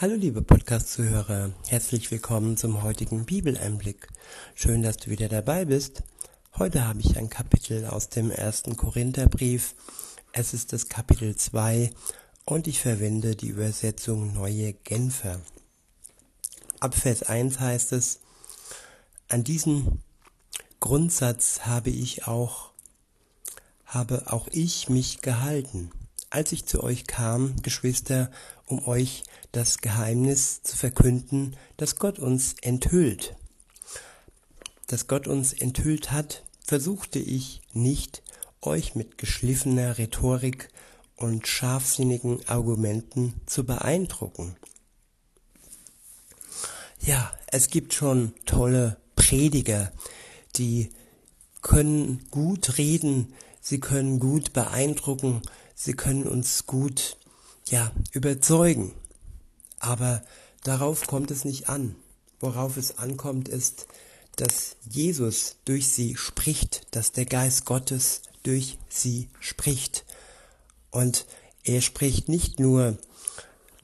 Hallo liebe Podcast-Zuhörer, herzlich willkommen zum heutigen Bibeleinblick. Schön, dass du wieder dabei bist. Heute habe ich ein Kapitel aus dem ersten Korintherbrief. Es ist das Kapitel 2 und ich verwende die Übersetzung Neue Genfer. Ab Vers 1 heißt es, an diesen Grundsatz habe ich auch, habe auch ich mich gehalten als ich zu euch kam, Geschwister, um euch das Geheimnis zu verkünden, das Gott uns enthüllt. Das Gott uns enthüllt hat, versuchte ich nicht, euch mit geschliffener Rhetorik und scharfsinnigen Argumenten zu beeindrucken. Ja, es gibt schon tolle Prediger, die können gut reden, sie können gut beeindrucken, sie können uns gut, ja, überzeugen. Aber darauf kommt es nicht an. Worauf es ankommt, ist, dass Jesus durch sie spricht, dass der Geist Gottes durch sie spricht. Und er spricht nicht nur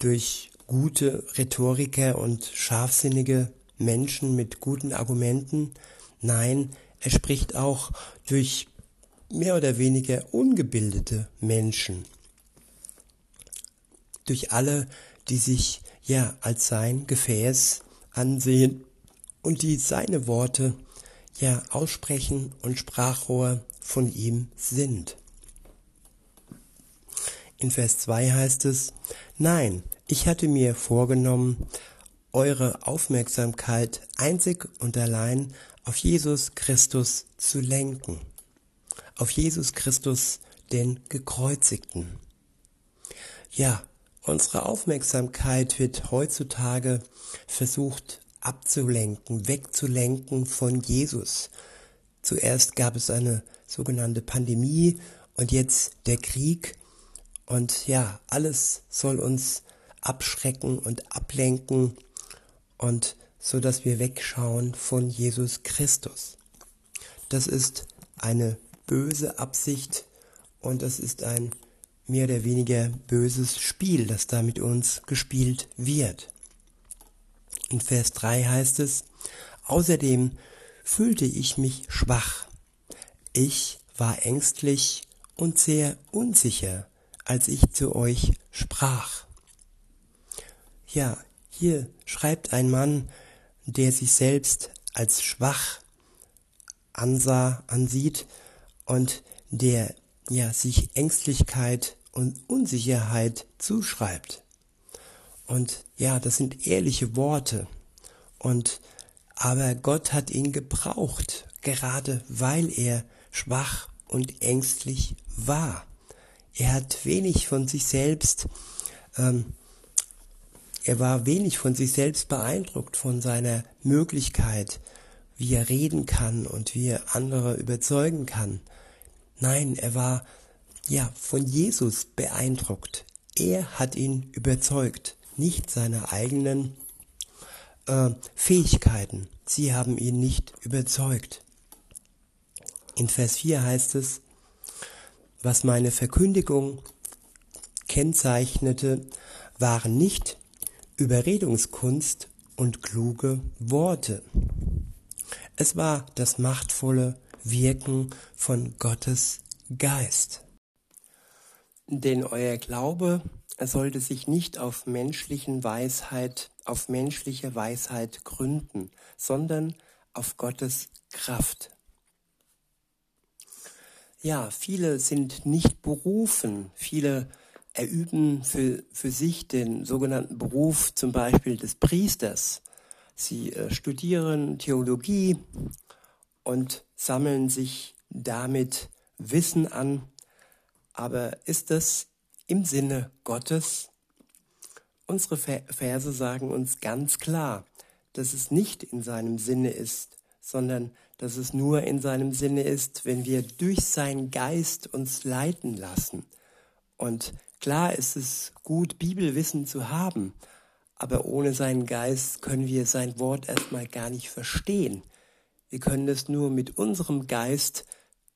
durch gute Rhetoriker und scharfsinnige Menschen mit guten Argumenten, nein, er spricht auch durch mehr oder weniger ungebildete Menschen. Durch alle, die sich ja als sein Gefäß ansehen und die seine Worte ja aussprechen und Sprachrohr von ihm sind. In Vers 2 heißt es, Nein, ich hatte mir vorgenommen, eure Aufmerksamkeit einzig und allein auf Jesus Christus zu lenken auf Jesus Christus, den Gekreuzigten. Ja, unsere Aufmerksamkeit wird heutzutage versucht abzulenken, wegzulenken von Jesus. Zuerst gab es eine sogenannte Pandemie und jetzt der Krieg. Und ja, alles soll uns abschrecken und ablenken und so dass wir wegschauen von Jesus Christus. Das ist eine böse Absicht und es ist ein mehr oder weniger böses Spiel, das da mit uns gespielt wird. In Vers 3 heißt es, außerdem fühlte ich mich schwach. Ich war ängstlich und sehr unsicher, als ich zu euch sprach. Ja, hier schreibt ein Mann, der sich selbst als schwach ansah, ansieht und der ja sich Ängstlichkeit und Unsicherheit zuschreibt. Und ja, das sind ehrliche Worte. Und aber Gott hat ihn gebraucht, gerade weil er schwach und ängstlich war. Er hat wenig von sich selbst, ähm, er war wenig von sich selbst beeindruckt von seiner Möglichkeit, wie er reden kann und wie er andere überzeugen kann. Nein, er war ja von Jesus beeindruckt. Er hat ihn überzeugt, nicht seine eigenen äh, Fähigkeiten. Sie haben ihn nicht überzeugt. In Vers 4 heißt es, was meine Verkündigung kennzeichnete, waren nicht Überredungskunst und kluge Worte. Es war das machtvolle Wirken von Gottes Geist. Denn euer Glaube sollte sich nicht auf menschlichen Weisheit, auf menschliche Weisheit gründen, sondern auf Gottes Kraft. Ja, viele sind nicht berufen, viele erüben für, für sich den sogenannten Beruf zum Beispiel des Priesters. Sie äh, studieren Theologie und sammeln sich damit Wissen an. Aber ist das im Sinne Gottes? Unsere Verse sagen uns ganz klar, dass es nicht in seinem Sinne ist, sondern dass es nur in seinem Sinne ist, wenn wir durch seinen Geist uns leiten lassen. Und klar ist es gut, Bibelwissen zu haben, aber ohne seinen Geist können wir sein Wort erstmal gar nicht verstehen. Wir können es nur mit unserem Geist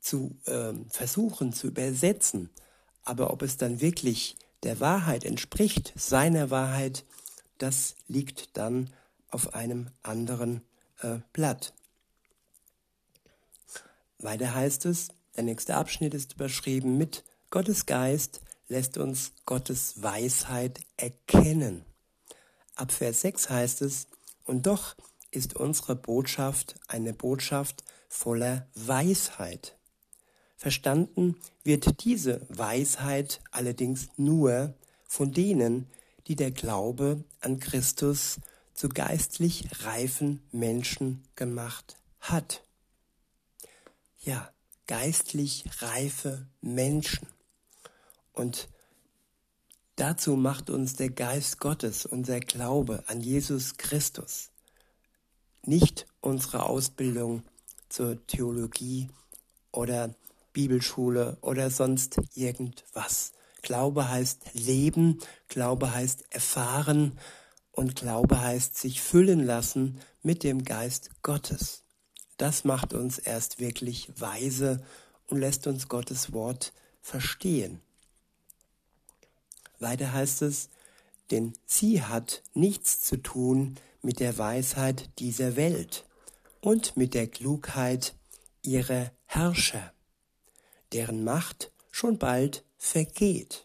zu äh, versuchen zu übersetzen. Aber ob es dann wirklich der Wahrheit entspricht, seiner Wahrheit, das liegt dann auf einem anderen äh, Blatt. Weiter heißt es, der nächste Abschnitt ist überschrieben mit Gottes Geist lässt uns Gottes Weisheit erkennen. Ab Vers 6 heißt es, und doch ist unsere Botschaft eine Botschaft voller Weisheit. Verstanden wird diese Weisheit allerdings nur von denen, die der Glaube an Christus zu geistlich reifen Menschen gemacht hat. Ja, geistlich reife Menschen. Und dazu macht uns der Geist Gottes, unser Glaube an Jesus Christus, nicht unsere Ausbildung zur Theologie oder Bibelschule oder sonst irgendwas. Glaube heißt leben, Glaube heißt erfahren und Glaube heißt sich füllen lassen mit dem Geist Gottes. Das macht uns erst wirklich weise und lässt uns Gottes Wort verstehen. Weiter heißt es, denn sie hat nichts zu tun mit der Weisheit dieser Welt und mit der Klugheit ihrer Herrscher, deren Macht schon bald vergeht.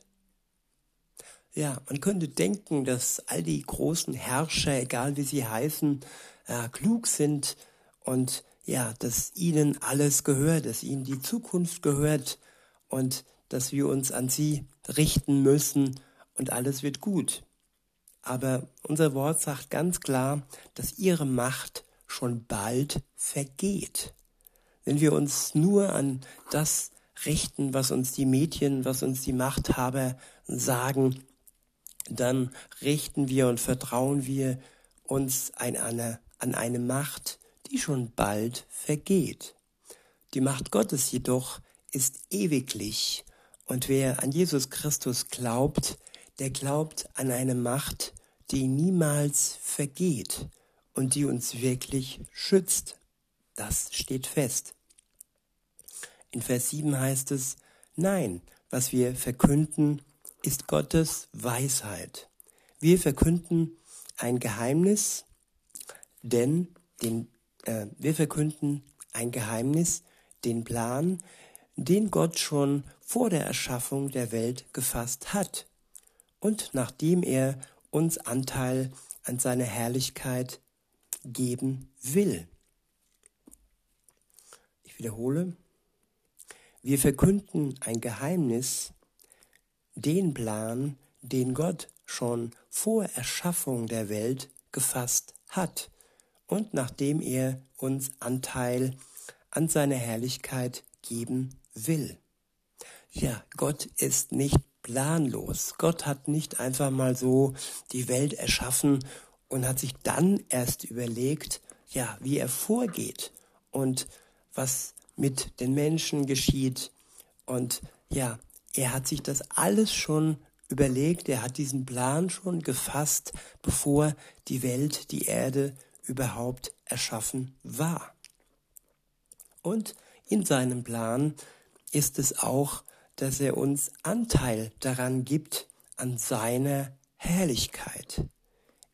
Ja, man könnte denken, dass all die großen Herrscher, egal wie sie heißen, äh, klug sind und ja, dass ihnen alles gehört, dass ihnen die Zukunft gehört und dass wir uns an sie richten müssen und alles wird gut. Aber unser Wort sagt ganz klar, dass ihre Macht schon bald vergeht. Wenn wir uns nur an das richten, was uns die Medien, was uns die Machthaber sagen, dann richten wir und vertrauen wir uns an eine, an eine Macht, die schon bald vergeht. Die Macht Gottes jedoch ist ewiglich, und wer an Jesus Christus glaubt, der glaubt an eine Macht, die niemals vergeht und die uns wirklich schützt. Das steht fest. In Vers 7 heißt es, nein, was wir verkünden, ist Gottes Weisheit. Wir verkünden ein Geheimnis, denn den, äh, wir verkünden ein Geheimnis, den Plan, den Gott schon vor der Erschaffung der Welt gefasst hat und nachdem er uns Anteil an seiner Herrlichkeit geben will. Ich wiederhole, wir verkünden ein Geheimnis, den Plan, den Gott schon vor Erschaffung der Welt gefasst hat und nachdem er uns Anteil an seiner Herrlichkeit geben will. Ja, Gott ist nicht planlos. Gott hat nicht einfach mal so die Welt erschaffen und hat sich dann erst überlegt, ja, wie er vorgeht und was mit den Menschen geschieht. Und ja, er hat sich das alles schon überlegt, er hat diesen Plan schon gefasst, bevor die Welt, die Erde überhaupt erschaffen war. Und in seinem Plan ist es auch, dass er uns Anteil daran gibt, an seiner Herrlichkeit.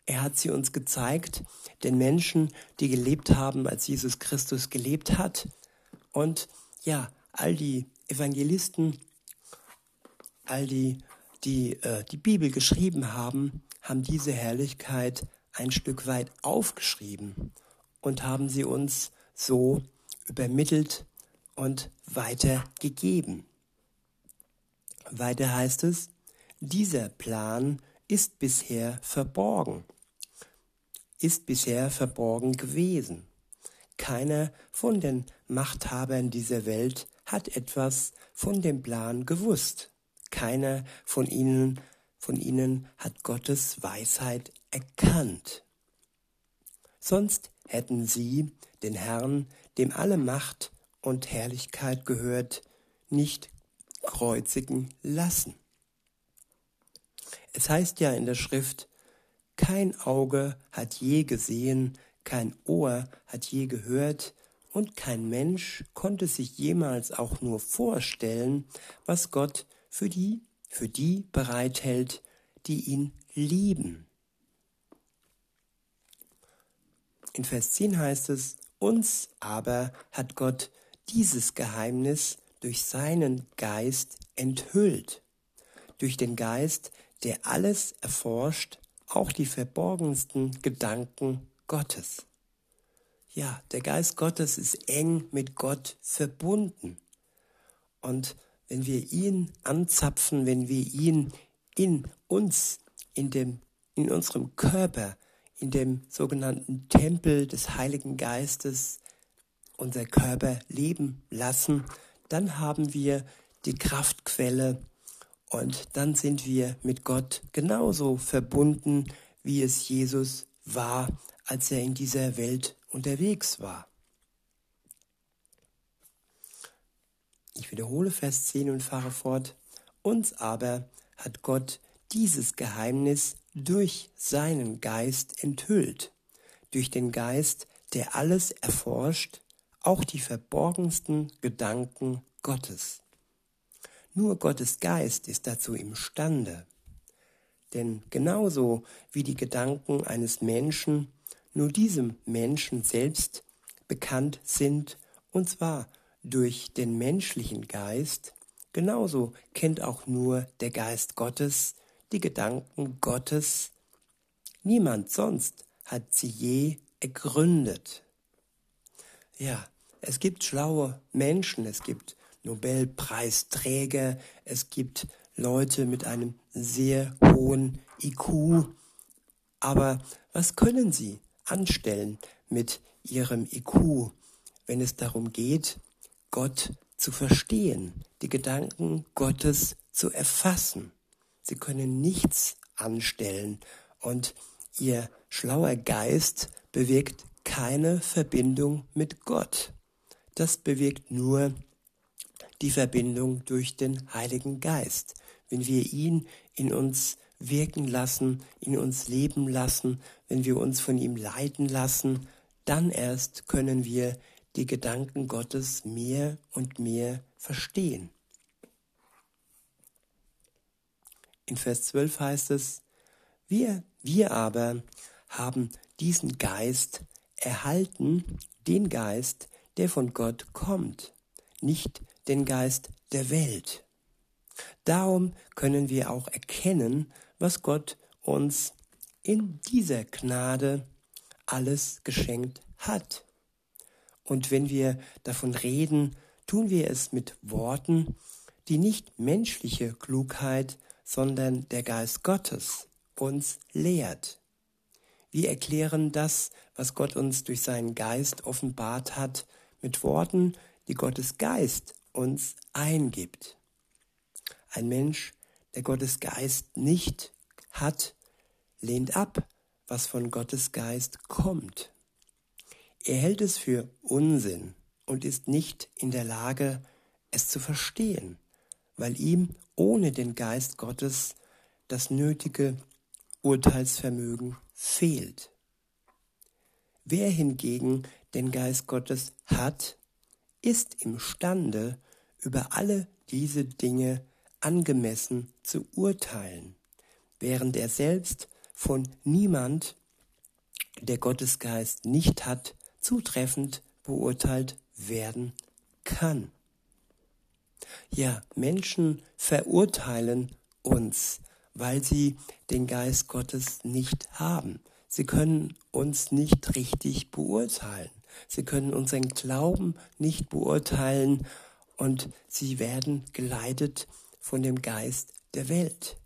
Er hat sie uns gezeigt, den Menschen, die gelebt haben, als Jesus Christus gelebt hat. Und ja, all die Evangelisten, all die, die äh, die Bibel geschrieben haben, haben diese Herrlichkeit ein Stück weit aufgeschrieben und haben sie uns so übermittelt und weitergegeben. Weiter heißt es, dieser Plan ist bisher verborgen, ist bisher verborgen gewesen. Keiner von den Machthabern dieser Welt hat etwas von dem Plan gewusst. Keiner von ihnen, von ihnen hat Gottes Weisheit erkannt. Sonst hätten sie den Herrn, dem alle Macht und Herrlichkeit gehört, nicht kreuzigen lassen. Es heißt ja in der Schrift, kein Auge hat je gesehen, kein Ohr hat je gehört und kein Mensch konnte sich jemals auch nur vorstellen, was Gott für die, für die bereithält, die ihn lieben. In Vers 10 heißt es, uns aber hat Gott dieses Geheimnis durch seinen Geist enthüllt. Durch den Geist, der alles erforscht, auch die verborgensten Gedanken Gottes. Ja, der Geist Gottes ist eng mit Gott verbunden. Und wenn wir ihn anzapfen, wenn wir ihn in uns, in dem, in unserem Körper, in dem sogenannten Tempel des Heiligen Geistes unser Körper leben lassen, dann haben wir die Kraftquelle und dann sind wir mit Gott genauso verbunden, wie es Jesus war, als er in dieser Welt unterwegs war. Ich wiederhole Vers 10 und fahre fort. Uns aber hat Gott dieses Geheimnis durch seinen Geist enthüllt, durch den Geist, der alles erforscht, auch die verborgensten Gedanken Gottes. Nur Gottes Geist ist dazu imstande. Denn genauso wie die Gedanken eines Menschen nur diesem Menschen selbst bekannt sind, und zwar durch den menschlichen Geist, genauso kennt auch nur der Geist Gottes die Gedanken Gottes. Niemand sonst hat sie je ergründet. Ja, es gibt schlaue Menschen, es gibt Nobelpreisträger, es gibt Leute mit einem sehr hohen IQ. Aber was können sie anstellen mit ihrem IQ, wenn es darum geht, Gott zu verstehen, die Gedanken Gottes zu erfassen? Sie können nichts anstellen und ihr schlauer Geist bewirkt keine Verbindung mit Gott. Das bewirkt nur die Verbindung durch den Heiligen Geist. Wenn wir ihn in uns wirken lassen, in uns leben lassen, wenn wir uns von ihm leiten lassen, dann erst können wir die Gedanken Gottes mehr und mehr verstehen. In Vers 12 heißt es, wir, wir aber haben diesen Geist erhalten, den Geist, der von Gott kommt, nicht den Geist der Welt. Darum können wir auch erkennen, was Gott uns in dieser Gnade alles geschenkt hat. Und wenn wir davon reden, tun wir es mit Worten, die nicht menschliche Klugheit, sondern der Geist Gottes uns lehrt. Wir erklären das, was Gott uns durch seinen Geist offenbart hat, mit Worten, die Gottes Geist uns eingibt. Ein Mensch, der Gottes Geist nicht hat, lehnt ab, was von Gottes Geist kommt. Er hält es für Unsinn und ist nicht in der Lage, es zu verstehen, weil ihm ohne den Geist Gottes das nötige Urteilsvermögen fehlt. Wer hingegen den Geist Gottes hat, ist imstande, über alle diese Dinge angemessen zu urteilen, während er selbst von niemand, der Gottesgeist nicht hat, zutreffend beurteilt werden kann. Ja, Menschen verurteilen uns, weil sie den Geist Gottes nicht haben. Sie können uns nicht richtig beurteilen. Sie können unseren Glauben nicht beurteilen und sie werden geleitet von dem Geist der Welt.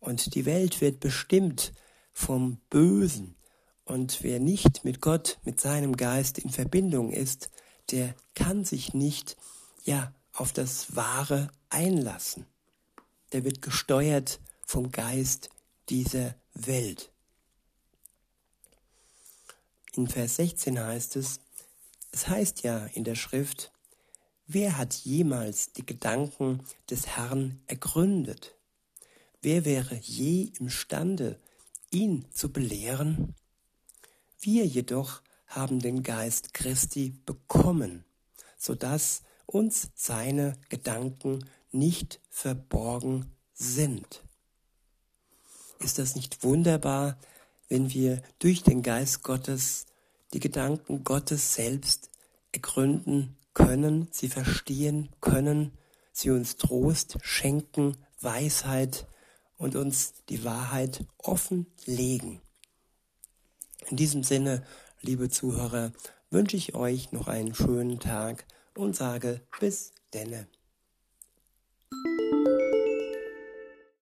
Und die Welt wird bestimmt vom Bösen. Und wer nicht mit Gott, mit seinem Geist in Verbindung ist, der kann sich nicht, ja, auf das Wahre einlassen. Der wird gesteuert vom Geist dieser Welt. In Vers 16 heißt es, es heißt ja in der Schrift, Wer hat jemals die Gedanken des Herrn ergründet? Wer wäre je imstande, ihn zu belehren? Wir jedoch haben den Geist Christi bekommen, so dass uns seine Gedanken nicht verborgen sind. Ist das nicht wunderbar, wenn wir durch den Geist Gottes die Gedanken Gottes selbst ergründen können, sie verstehen können, sie uns Trost schenken, Weisheit und uns die Wahrheit offenlegen. In diesem Sinne, liebe Zuhörer, wünsche ich euch noch einen schönen Tag und sage bis denne.